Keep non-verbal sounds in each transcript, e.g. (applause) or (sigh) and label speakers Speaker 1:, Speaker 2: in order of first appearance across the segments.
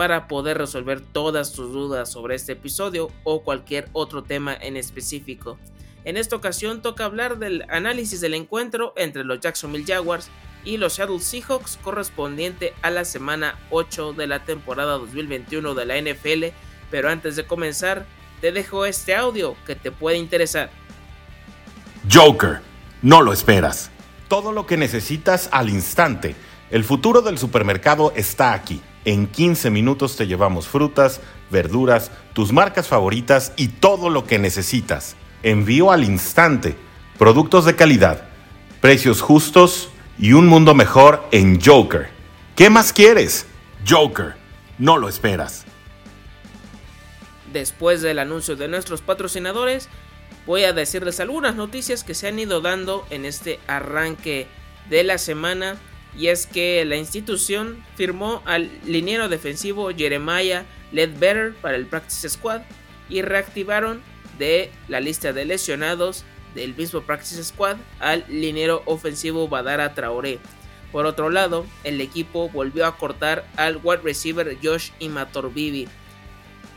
Speaker 1: para poder resolver todas tus dudas sobre este episodio o cualquier otro tema en específico. En esta ocasión toca hablar del análisis del encuentro entre los Jacksonville Jaguars y los Seattle Seahawks correspondiente a la semana 8 de la temporada 2021 de la NFL, pero antes de comenzar te dejo este audio que te puede interesar.
Speaker 2: Joker, no lo esperas. Todo lo que necesitas al instante. El futuro del supermercado está aquí. En 15 minutos te llevamos frutas, verduras, tus marcas favoritas y todo lo que necesitas. Envío al instante. Productos de calidad, precios justos y un mundo mejor en Joker. ¿Qué más quieres? Joker, no lo esperas.
Speaker 1: Después del anuncio de nuestros patrocinadores, voy a decirles algunas noticias que se han ido dando en este arranque de la semana y es que la institución firmó al liniero defensivo Jeremiah Ledbetter para el Practice Squad y reactivaron de la lista de lesionados del mismo Practice Squad al liniero ofensivo Badara Traoré. Por otro lado, el equipo volvió a cortar al wide receiver Josh Imatorbibi.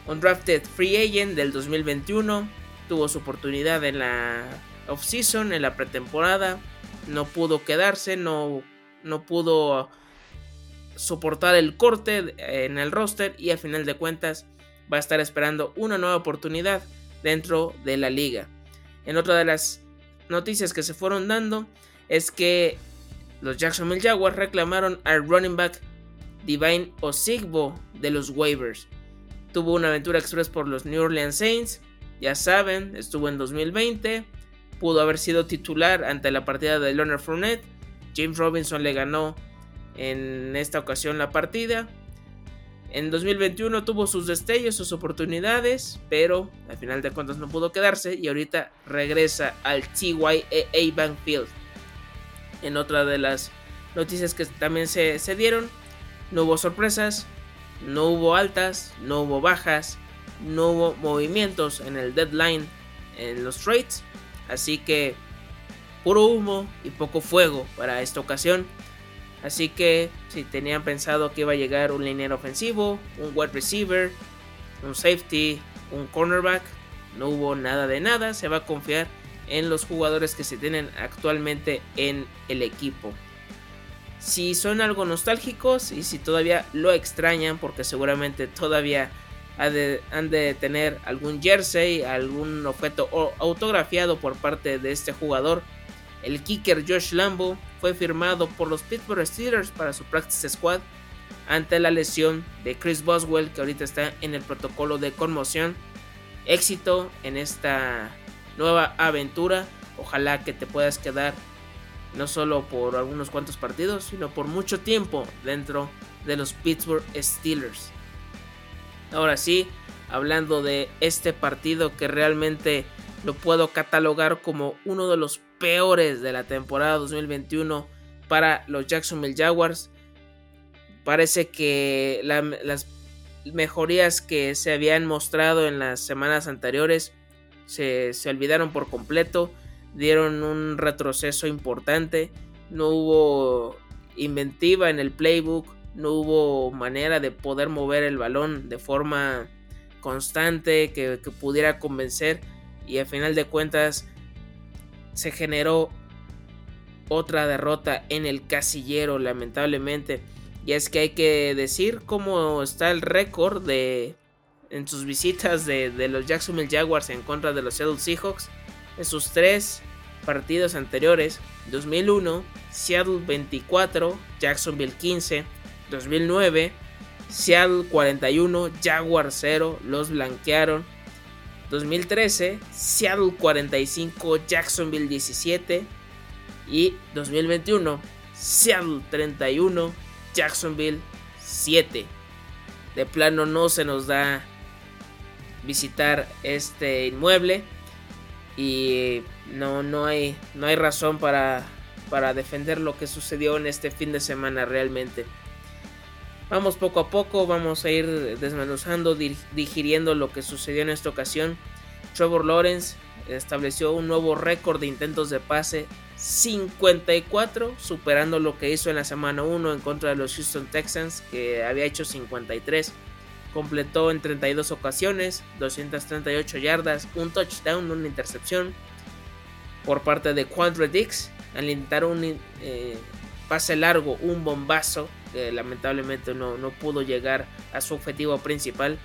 Speaker 1: Un drafted free agent del 2021 tuvo su oportunidad en la offseason, en la pretemporada, no pudo quedarse, no no pudo soportar el corte en el roster y al final de cuentas va a estar esperando una nueva oportunidad dentro de la liga. En otra de las noticias que se fueron dando es que los Jacksonville Jaguars reclamaron al running back Divine Osigbo de los waivers. Tuvo una aventura express por los New Orleans Saints, ya saben, estuvo en 2020, pudo haber sido titular ante la partida de Leonard Fournette James Robinson le ganó en esta ocasión la partida. En 2021 tuvo sus destellos, sus oportunidades, pero al final de cuentas no pudo quedarse y ahorita regresa al TYA Bank Field. En otra de las noticias que también se, se dieron, no hubo sorpresas, no hubo altas, no hubo bajas, no hubo movimientos en el deadline en los trades, así que puro humo y poco fuego para esta ocasión. Así que si tenían pensado que iba a llegar un liniero ofensivo, un wide receiver, un safety, un cornerback, no hubo nada de nada. Se va a confiar en los jugadores que se tienen actualmente en el equipo. Si son algo nostálgicos y si todavía lo extrañan, porque seguramente todavía han de tener algún jersey, algún objeto autografiado por parte de este jugador el kicker Josh Lambo fue firmado por los Pittsburgh Steelers para su practice squad ante la lesión de Chris Boswell que ahorita está en el protocolo de conmoción. Éxito en esta nueva aventura. Ojalá que te puedas quedar no solo por algunos cuantos partidos, sino por mucho tiempo dentro de los Pittsburgh Steelers. Ahora sí, hablando de este partido que realmente lo puedo catalogar como uno de los peores de la temporada 2021 para los Jacksonville Jaguars. Parece que las mejorías que se habían mostrado en las semanas anteriores se, se olvidaron por completo, dieron un retroceso importante, no hubo inventiva en el playbook, no hubo manera de poder mover el balón de forma constante que, que pudiera convencer y al final de cuentas se generó otra derrota en el casillero lamentablemente. Y es que hay que decir cómo está el récord de en sus visitas de, de, los Jacksonville Jaguars en contra de los Seattle Seahawks. En sus tres partidos anteriores 2001 Seattle 24 Jacksonville 15 2009 Seattle 41 Jaguars 0 los blanquearon 2013 Seattle 45 Jacksonville 17 y 2021 Seattle 31 Jacksonville 7 de plano no se nos da visitar este inmueble y no, no, hay, no hay razón para, para defender lo que sucedió en este fin de semana realmente. Vamos poco a poco, vamos a ir desmenuzando, digiriendo lo que sucedió en esta ocasión. Trevor Lawrence estableció un nuevo récord de intentos de pase, 54, superando lo que hizo en la semana 1 en contra de los Houston Texans, que había hecho 53. Completó en 32 ocasiones, 238 yardas, un touchdown, una intercepción por parte de Quandre Dix. Al intentar un eh, pase largo, un bombazo, que lamentablemente no, no pudo llegar a su objetivo principal.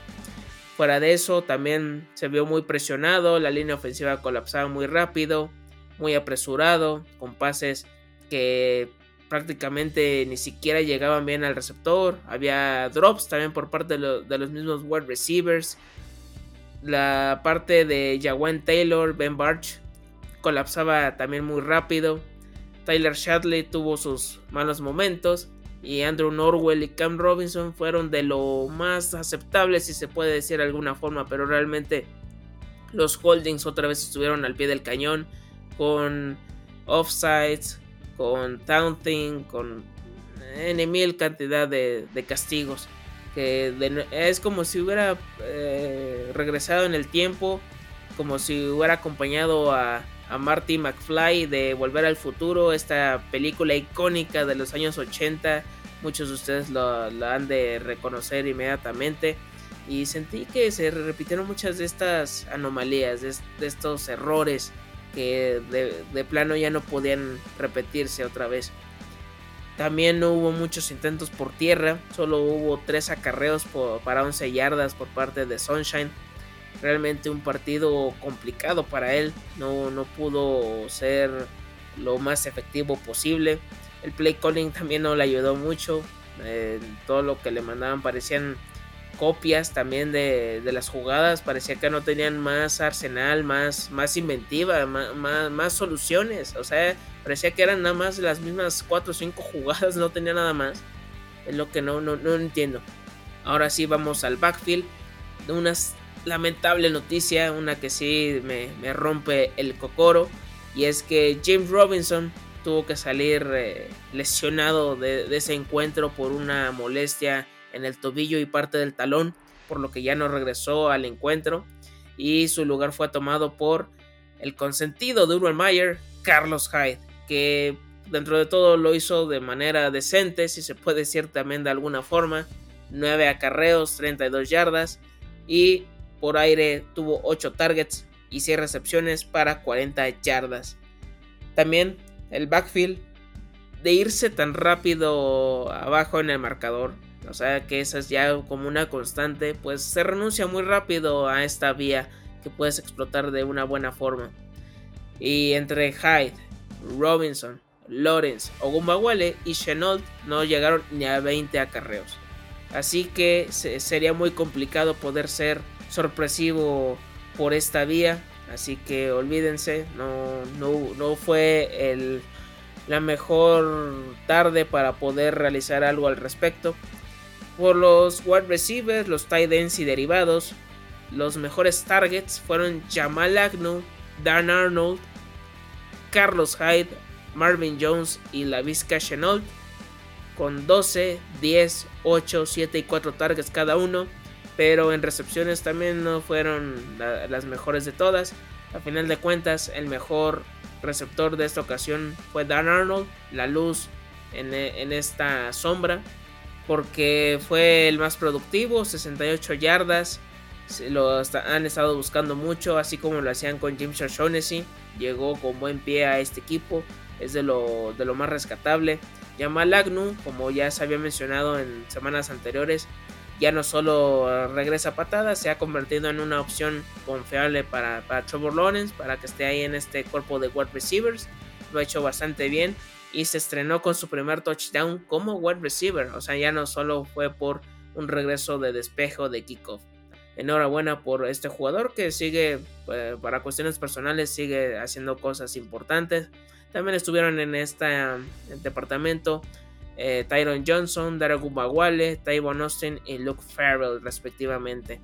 Speaker 1: Fuera de eso, también se vio muy presionado, la línea ofensiva colapsaba muy rápido, muy apresurado, con pases que prácticamente ni siquiera llegaban bien al receptor. Había drops también por parte de, los mismos wide receivers. La parte de Jawan Taylor, Ben Barch, colapsaba también muy rápido. Tyler Shadley tuvo sus malos momentos. Y Andrew Norwell y Cam Robinson fueron de lo más aceptables, si se puede decir de alguna forma. Pero realmente los holdings otra vez estuvieron al pie del cañón. Con offsides, con taunting, con N mil cantidad de, castigos. Que es como si hubiera eh, regresado en el tiempo, como si hubiera acompañado a, a Marty McFly de Volver al Futuro, esta película icónica de los años 80. Muchos de ustedes lo, han de reconocer inmediatamente. Y sentí que se repitieron muchas de estas anomalías, de estos errores que de, plano ya no podían repetirse otra vez. También no hubo muchos intentos por tierra, solo hubo tres acarreos para 11 yardas por parte de Sunshine. Realmente un partido complicado para él, no, no pudo ser lo más efectivo posible. El play calling también no le ayudó mucho, todo lo que le mandaban parecían copias también de, las jugadas. Parecía que no tenían más arsenal, más, más inventiva, más, más, soluciones. O sea, parecía que eran nada más las mismas 4 o 5 jugadas, no tenía nada más. Es lo que no, no, no entiendo. Ahora sí vamos al backfield. Una lamentable noticia, una que sí me, rompe el cocoro. Y es que James Robinson tuvo que salir eh, lesionado de ese encuentro por una molestia en el tobillo y parte del talón, por lo que ya no regresó al encuentro y su lugar fue tomado por el consentido de Urban Meyer, Carlos Hyde, que dentro de todo lo hizo de manera decente, si se puede decir también de alguna forma, 9 acarreos, 32 yardas y por aire tuvo 8 targets y 6 recepciones para 40 yardas. También el backfield de irse tan rápido abajo en el marcador o sea que esa es ya como una constante, pues se renuncia muy rápido a esta vía que puedes explotar de una buena forma. Y entre Hyde, Robinson, Lawrence, Ogumbawale y Chenault no llegaron ni a 20 acarreos. Así que sería muy complicado poder ser sorpresivo por esta vía. Así que olvídense, no, no, no fue el, la mejor tarde para poder realizar algo al respecto. Por los wide receivers, los tight ends y derivados, los mejores targets fueron Jamal Agnew, Dan Arnold, Carlos Hyde, Marvin Jones y la Vizca Chenault con 12, 10, 8, 7 y 4 targets cada uno, pero en recepciones también no fueron las mejores de todas. A final de cuentas, el mejor receptor de esta ocasión fue Dan Arnold, la luz en, en esta sombra porque fue el más productivo, 68 yardas. Lo han estado buscando mucho, así como lo hacían con James Shaughnessy. Llegó con buen pie a este equipo, es de lo, de lo más rescatable. Yamal Agnew, como ya se había mencionado en semanas anteriores, ya no solo regresa a patadas, se ha convertido en una opción confiable para, para Trevor Lawrence, para que esté ahí en este cuerpo de wide receivers. Lo ha hecho bastante bien y se estrenó con su primer touchdown como wide receiver. O sea, ya no solo fue por un regreso de despejo de kickoff. Enhorabuena por este jugador que sigue, eh, para cuestiones personales, sigue haciendo cosas importantes. También estuvieron en este departamento eh, Tyron Johnson, Darrell Gubawale, Tyron Austin y Luke Farrell, respectivamente.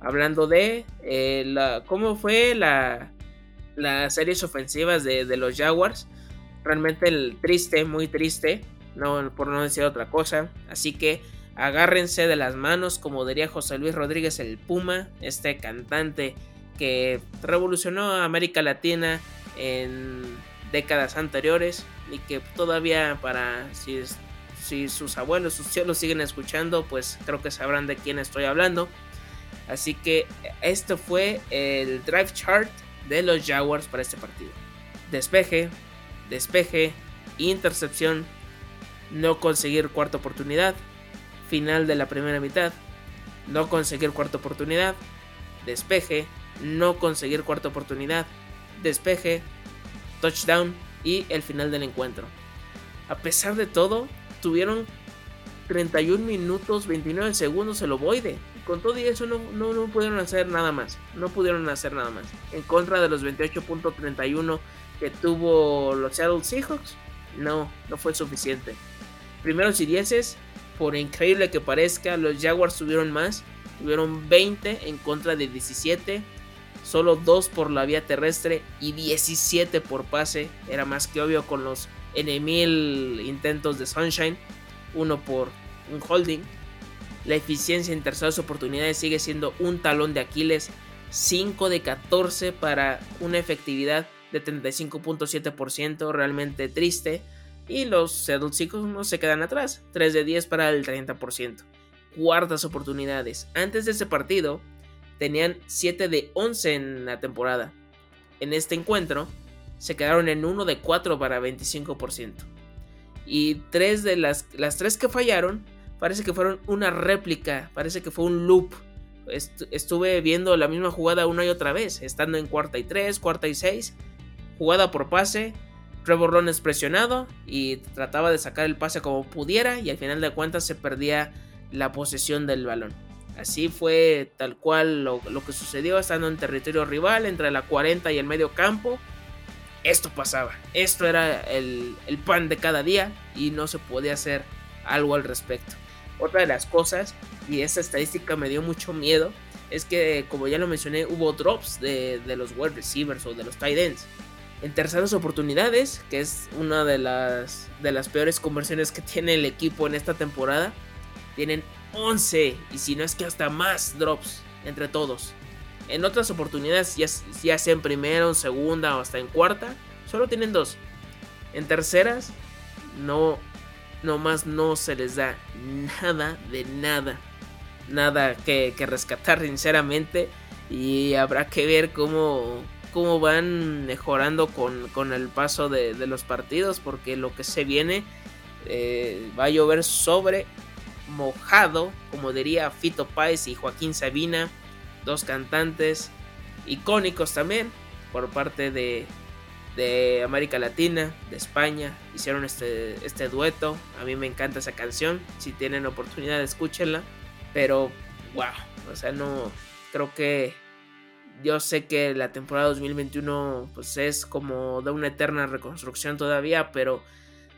Speaker 1: Hablando de eh, la, cómo fue la, las series ofensivas de, de los Jaguars realmente el triste, muy triste, no, por no decir otra cosa. Así que agárrense de las manos, como diría José Luis Rodríguez el Puma, este cantante que revolucionó a América Latina en décadas anteriores y que todavía para si, si sus abuelos, sus tíos lo siguen escuchando, pues creo que sabrán de quién estoy hablando. Así que esto fue el drive chart de los Jaguars para este partido. Despeje, despeje, intercepción, no conseguir cuarta oportunidad, final de la primera mitad, no conseguir cuarta oportunidad, despeje, no conseguir cuarta oportunidad, despeje, touchdown y el final del encuentro. A pesar de todo, tuvieron 31 minutos 29 segundos el ovoide. con todo y eso no, no, no, pudieron hacer nada más. No pudieron hacer nada más. En contra de los 28.31 que tuvo los Seattle Seahawks, no, no fue suficiente. Primeros y dieces, por increíble que parezca, los Jaguars tuvieron más, tuvieron 20 en contra de 17, solo 2 por la vía terrestre y 17 por pase, era más que obvio con los N mil intentos de Sunshine, uno por un holding. La eficiencia en terceras oportunidades sigue siendo un talón de Aquiles, 5 de 14 para una efectividad de 35.7%, realmente triste. Y los Seattle no se quedan atrás, 3 de 10 para el 30%. Cuartas oportunidades. Antes de ese partido, tenían 7 de 11 en la temporada. En este encuentro, se quedaron en 1 de 4 para 25%. Y tres de las, las 3 que fallaron, parece que fueron una réplica, parece que fue un loop. estuve viendo la misma jugada una y otra vez, estando en cuarta y 3, cuarta y 6 jugada por pase. Trevor presionado y trataba de sacar el pase como pudiera y al final de cuentas se perdía la posesión del balón. Así fue tal cual lo, que sucedió estando en territorio rival entre la 40 y el medio campo. Esto pasaba, esto era el, pan de cada día y no se podía hacer algo al respecto. Otra de las cosas, y esta estadística me dio mucho miedo, es que como ya lo mencioné, hubo drops de, de los wide receivers o de los tight ends en terceras oportunidades, que es una de las, de las peores conversiones que (laughs) tiene el equipo en esta temporada. Tienen 11 y si no es que hasta más drops entre todos. En otras oportunidades, ya, sea en primera, en segunda o hasta en cuarta, solo tienen dos. En terceras, no, más no se les da nada de nada. Nada que, rescatar, sinceramente. Y habrá que ver cómo, cómo van mejorando con, el paso de, los partidos, porque lo que se viene eh, va a llover sobre mojado, como diría Fito Páez y Joaquín Sabina, dos cantantes icónicos también por parte de, de América Latina, de España, hicieron este, este dueto, a mí me encanta esa canción, si tienen oportunidad escúchenla, pero wow, o sea, no, creo que yo sé que la temporada 2021 pues es como de una eterna reconstrucción todavía, pero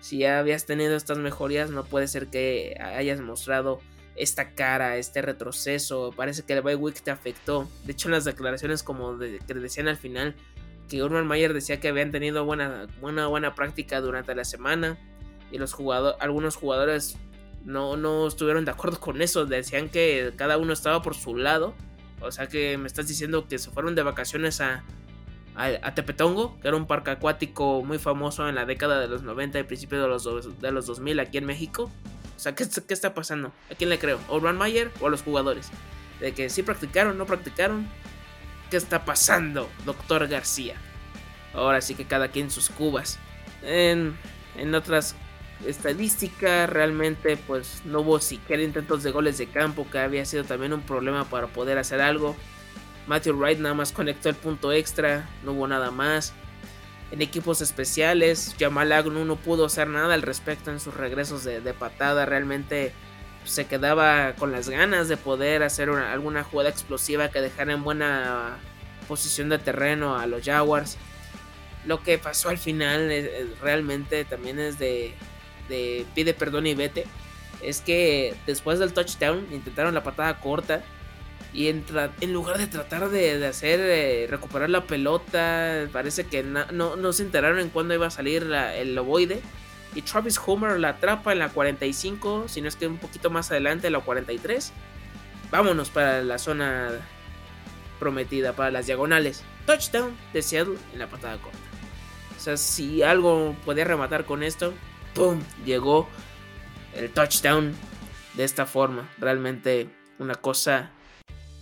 Speaker 1: si ya habías tenido estas mejorías no puede ser que hayas mostrado esta cara, este retroceso. Parece que el bye week te afectó. De hecho, en las declaraciones como que decían al final que Urban Mayer decía que habían tenido buena, buena, buena práctica durante la semana y los jugadores, algunos jugadores no, no estuvieron de acuerdo con eso. Decían que cada uno estaba por su lado o sea que me estás diciendo que se fueron de vacaciones a, a, Tepetongo, que era un parque acuático muy famoso en la década de los 90 y principios de los, de los 2000 aquí en México. O sea, ¿qué, qué está pasando? ¿A quién le creo? ¿A Urban Mayer o a los jugadores? De que sí practicaron, no practicaron. ¿Qué está pasando, doctor García? Ahora sí que cada quien sus cubas. En, en otras estadísticas, realmente pues no hubo siquiera intentos de goles de campo, que había sido también un problema para poder hacer algo. Matthew Wright nada más conectó el punto extra, no hubo nada más. En equipos especiales, Jamal Agnew no pudo hacer nada al respecto en sus regresos de, patada. Realmente se quedaba con las ganas de poder hacer alguna jugada explosiva que dejara en buena posición de terreno a los Jaguars. Lo que pasó al final realmente también es de pide perdón y vete. Es que después del touchdown intentaron la patada corta y en, en lugar de tratar de, hacer eh, recuperar la pelota, parece que no, se enteraron en cuándo iba a salir el loboide. Y Travis Homer la atrapa en la 45, si no es que un poquito más adelante, en la 43. Vámonos para la zona prometida, para las diagonales. Touchdown de Seattle en la patada corta. O sea, si algo podía rematar con esto, ¡pum! Llegó el touchdown de esta forma. Realmente una cosa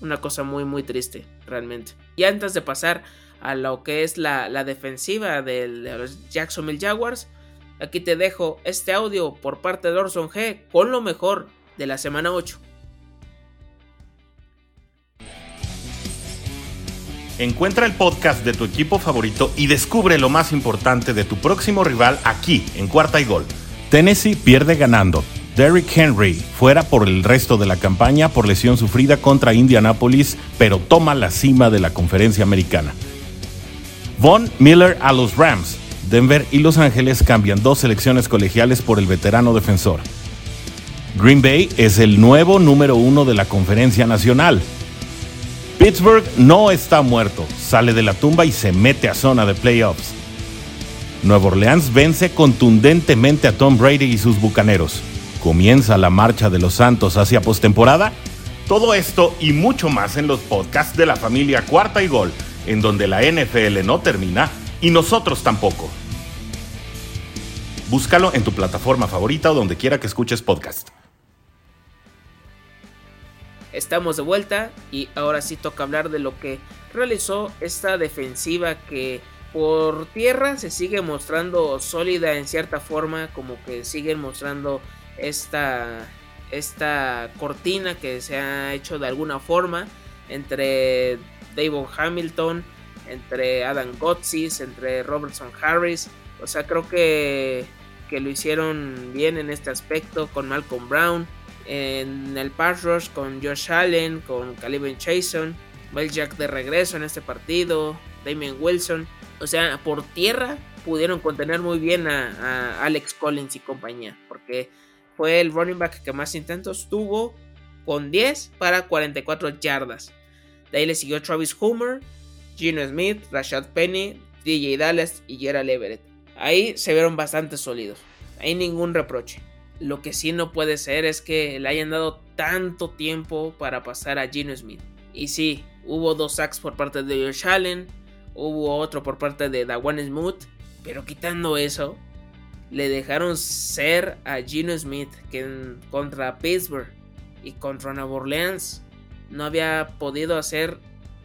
Speaker 1: una cosa muy muy triste, realmente. Y antes de pasar a lo que es la, defensiva de, los Jacksonville Jaguars, aquí te dejo este audio por parte de Orson G con lo mejor de la semana 8.
Speaker 2: Encuentra el podcast de tu equipo favorito y descubre lo más importante de tu próximo rival aquí en Cuarta y Gol. Tennessee pierde ganando Derrick Henry fuera por el resto de la campaña por lesión sufrida contra Indianapolis, pero toma la cima de la conferencia americana. Von Miller a los Rams. Denver y Los Ángeles cambian dos selecciones colegiales por el veterano defensor. Green Bay es el nuevo número uno de la conferencia nacional. Pittsburgh no está muerto, sale de la tumba y se mete a zona de playoffs. Nueva Orleans vence contundentemente a Tom Brady y sus bucaneros comienza la marcha de los Santos hacia postemporada? Todo esto y mucho más en los podcasts de la familia Cuarta y Gol, en donde la NFL no termina y nosotros tampoco. Búscalo en tu plataforma favorita o donde quiera que escuches podcast.
Speaker 1: Estamos de vuelta y ahora sí toca hablar de lo que realizó esta defensiva que por tierra se sigue mostrando sólida en cierta forma, como que siguen mostrando esta, esta cortina que se ha hecho de alguna forma entre Davon Hamilton, entre Adam Gotsis, entre Robertson Harris. O sea, creo que, que lo hicieron bien en este aspecto con Malcolm Brown. En el pass rush con Josh Allen, con Calvin Chason, Mel Jack de regreso en este partido, Damien Wilson. O sea, por tierra pudieron contener muy bien a, a Alex Collins y compañía. Porque fue el running back que más intentos tuvo con 10 para 44 yardas. De ahí le siguió Travis Homer, Gino Smith, Rashad Penny, DJ Dallas y Gerald Everett. Ahí se vieron bastante sólidos. Hay ningún reproche. Lo que sí no puede ser es que le hayan dado tanto tiempo para pasar a Gino Smith. Y sí, hubo dos sacks por parte de Josh Allen, hubo otro por parte de Dawan Smooth, pero quitando eso, le dejaron ser a Gino Smith que contra Pittsburgh y contra Nueva Orleans no había podido hacer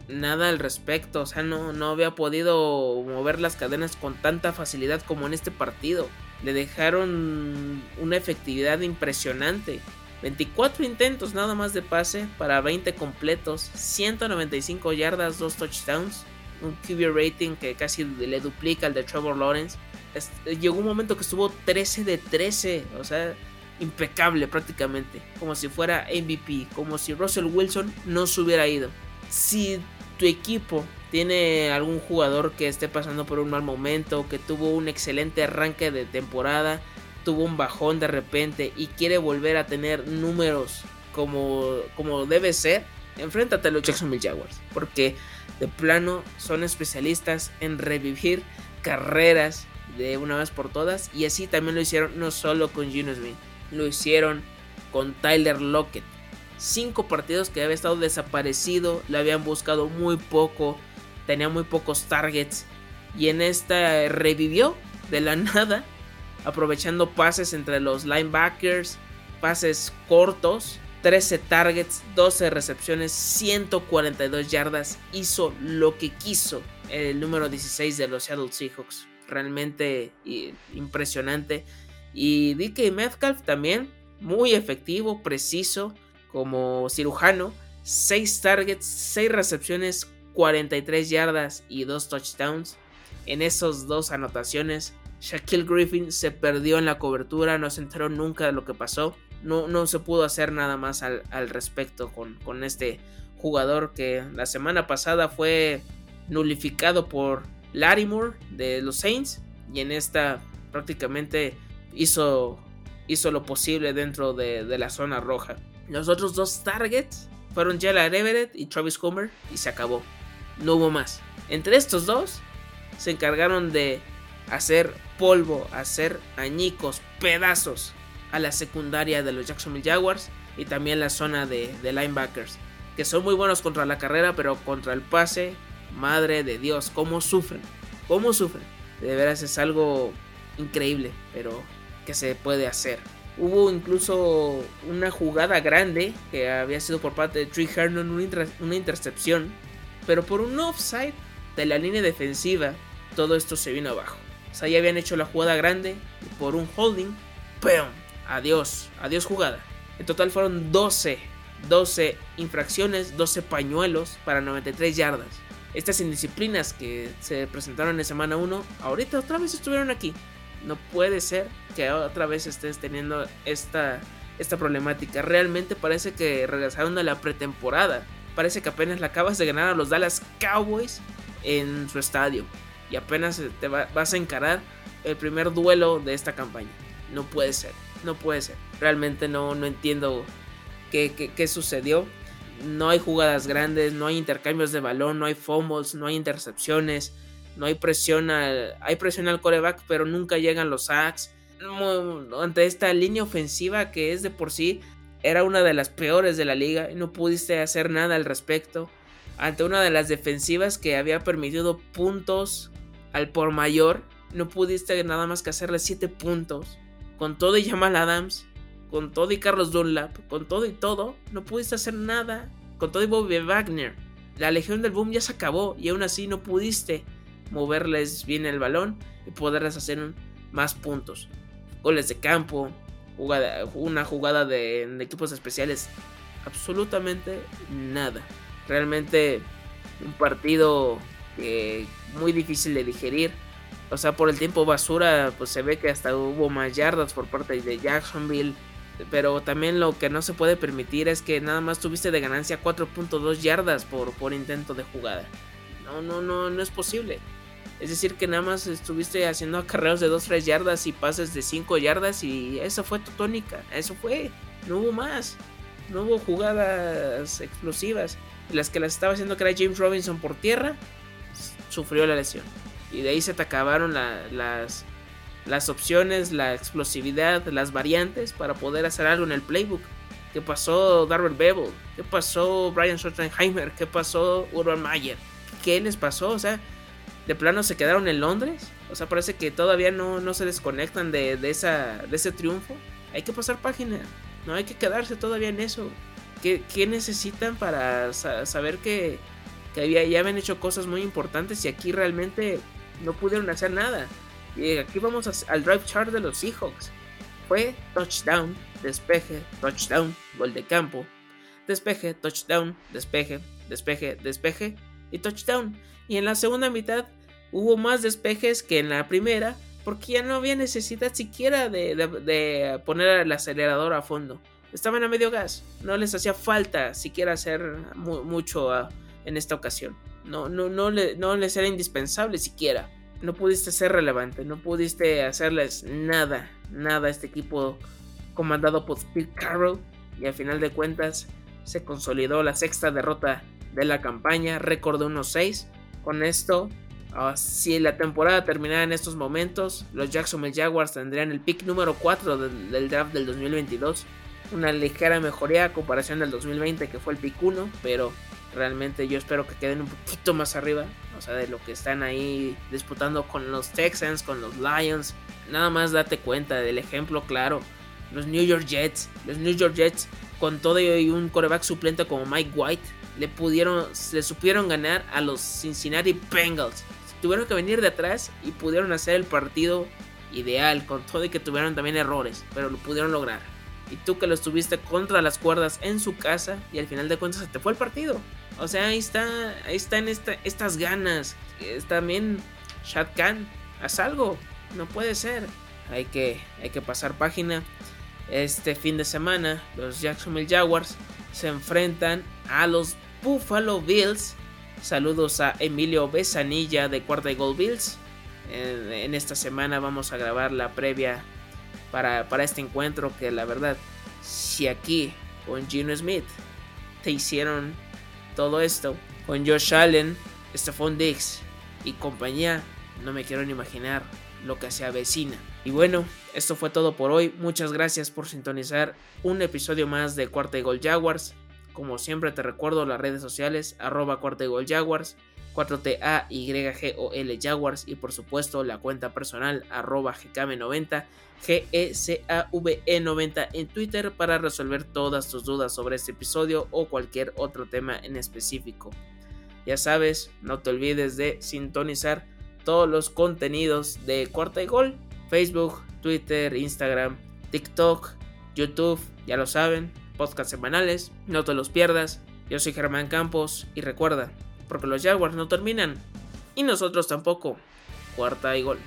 Speaker 1: nada al respecto, o sea, no, no había podido mover las cadenas con tanta facilidad como en este partido. Le dejaron una efectividad impresionante. 24 intentos nada más de pase para 20 completos, 195 yardas, 2 touchdowns, un QB rating que casi le duplica al de Trevor Lawrence llegó un momento que estuvo 13 de 13, o sea, impecable prácticamente, como si fuera MVP, como si Russell Wilson no se hubiera ido. Si tu equipo tiene algún jugador que esté pasando por un mal momento, que tuvo un excelente arranque de temporada, tuvo un bajón de repente y quiere volver a tener números como, como debe ser, enfréntate a los Jacksonville Jaguars, porque de plano son especialistas en revivir carreras de una vez por todas. Y así también lo hicieron no solo con Gino Smith, lo hicieron con Tyler Lockett. Cinco partidos que había estado desaparecido, le habían buscado muy poco, tenía muy pocos targets. Y en esta revivió de la (laughs) nada, aprovechando pases entre los linebackers, pases cortos, 13 targets, 12 recepciones, 142 yardas. Hizo lo que quiso el número 16 de los Seattle Seahawks. Realmente impresionante. Y DK Metcalf también, muy efectivo, preciso, como cirujano. 6 targets, 6 recepciones, 43 yardas y 2 touchdowns. En esas dos anotaciones, Shaquille Griffin se perdió en la cobertura, no se enteró nunca de lo que pasó. No, no se pudo hacer nada más al, respecto con, con, este jugador que la semana pasada fue nulificado por Larimore de los Saints y en esta prácticamente hizo, hizo lo posible dentro de, de la zona roja. Los otros dos targets fueron Jalen Everett y Travis Homer y se acabó. No hubo más. Entre estos dos se encargaron de hacer polvo, hacer añicos, pedazos a la secundaria de los Jacksonville Jaguars y también la zona de, linebackers, que son muy buenos contra la carrera, pero contra el pase, madre de Dios, cómo sufren, cómo sufren. De veras es algo increíble, pero que se puede hacer. Hubo incluso una jugada grande que había sido por parte de Trey Herndon, una, intercepción, pero por un offside de la línea defensiva, todo esto se vino abajo. O sea, ya habían hecho la jugada grande y por un holding, ¡pum! Adiós, adiós jugada. En total fueron 12, 12 infracciones, 12 pañuelos para 93 yardas. Estas indisciplinas que se presentaron en semana 1, ahorita otra vez estuvieron aquí. No puede ser que otra vez estés teniendo esta, esta problemática. Realmente parece que regresaron a la pretemporada. Parece que apenas le acabas de ganar a los Dallas Cowboys en su estadio. Y apenas te vas a encarar el primer duelo de esta campaña. No puede ser, no puede ser. Realmente no, no entiendo qué, qué sucedió. No hay jugadas grandes, no hay intercambios de balón, no hay fumbles, no hay intercepciones no hay presión al, hay presión al coreback, pero nunca llegan los sacks. Ante esta línea ofensiva que es de por sí era una de las peores de la liga, no pudiste hacer nada al respecto. Ante una de las defensivas que había permitido puntos al por mayor, no pudiste nada más que hacerle 7 puntos. Con todo y Jamal Adams, con todo y Carlos Dunlap, con todo y todo, no pudiste hacer nada. Con todo y Bobby Wagner. La Legión del Boom ya se acabó y aún así no pudiste moverles bien el balón y poderles hacer más puntos. Goles de campo, una jugada de, equipos especiales, absolutamente nada. Realmente un partido muy difícil de digerir. O sea, por el tiempo basura, pues se ve que hasta hubo más yardas por parte de Jacksonville. Pero también lo que no se puede permitir es que nada más tuviste de ganancia 4.2 yardas por, por intento de jugada. No, no, no, no es posible. Es decir, que nada más estuviste haciendo acarreos de 2-3 yardas y pases de 5 yardas y esa fue tu tónica. Eso fue. No hubo más. No hubo jugadas explosivas. Las que las estaba haciendo que era James Robinson por tierra, sufrió la lesión. Y de ahí se te acabaron las, las opciones, la explosividad, las variantes para poder hacer algo en el playbook. ¿Qué pasó Darrell Bevel? ¿Qué pasó Brian Schottenheimer? ¿Qué pasó Urban Mayer? ¿Qué les pasó? O sea, de plano se quedaron en Londres. O sea, parece que todavía no, no se desconectan de, esa, de ese triunfo. Hay que pasar página. No hay que quedarse todavía en eso. ¿Qué, necesitan para saber que, que ya habían hecho cosas muy importantes y aquí realmente no pudieron hacer nada? Y aquí vamos al drive chart de los Seahawks. Fue touchdown, despeje, touchdown, gol de campo, despeje, touchdown, despeje, despeje, despeje y touchdown. Y en la segunda mitad hubo más despejes que en la primera, porque ya no había necesidad siquiera de, poner el acelerador a fondo. Estaban a medio gas, no les hacía falta siquiera hacer mucho ah, en esta ocasión. No, no, no, no les era indispensable siquiera. No pudiste ser relevante, no pudiste hacerles nada, nada a este equipo comandado por Pete Carroll. Y al final de cuentas se consolidó la sexta derrota de la campaña, récord de 1-6. Con esto, ah, si la temporada terminara en estos momentos, los Jacksonville Jaguars tendrían el pick número 4 del, draft del 2022. Una ligera mejoría a comparación del 2020 que fue el pick 1, pero realmente yo espero que queden un poquito más arriba, o sea, de lo que están ahí disputando con los Texans, con los Lions. Nada más date cuenta del ejemplo claro los New York Jets. Los New York Jets con todo y un coreback suplente como Mike White le pudieron, le supieron ganar a los Cincinnati Bengals. Tuvieron que venir de atrás y pudieron hacer el partido ideal, con todo y que tuvieron también errores, pero lo pudieron lograr. Y tú que lo estuviste contra las cuerdas en su casa y al final de cuentas se te fue el partido. O sea, ahí está, ahí están esta, estas ganas. También Shad Khan, haz algo, no puede ser. Hay que, hay que pasar página. Este fin de semana, los Jacksonville Jaguars se enfrentan a los Buffalo Bills. Saludos a Emilio Besanilla de Cuarta y Gold Bills. En, esta semana vamos a grabar la previa para, para este encuentro que la verdad, si aquí con Gino Smith te hicieron todo esto, con Josh Allen, Stephon Diggs y compañía, no me quiero ni imaginar lo que se avecina. Y bueno, esto fue todo por hoy. Muchas gracias por sintonizar un episodio más de Cuarta y Gol Jaguars. Como siempre te recuerdo las redes sociales, arroba Cuarta y Gol Jaguars, 4TAYGOL Jaguars y por supuesto la cuenta personal arroba GKM90, GECAVE90 en Twitter para resolver todas tus dudas sobre este episodio o cualquier otro tema en específico. Ya sabes, no te olvides de sintonizar todos los contenidos de Cuarta y Gol, Facebook, Twitter, Instagram, TikTok, YouTube, ya lo saben, podcast semanales, no te los pierdas. Yo soy Germán Campos y recuerda, porque los Jaguars no terminan y nosotros tampoco. Cuarta y gol.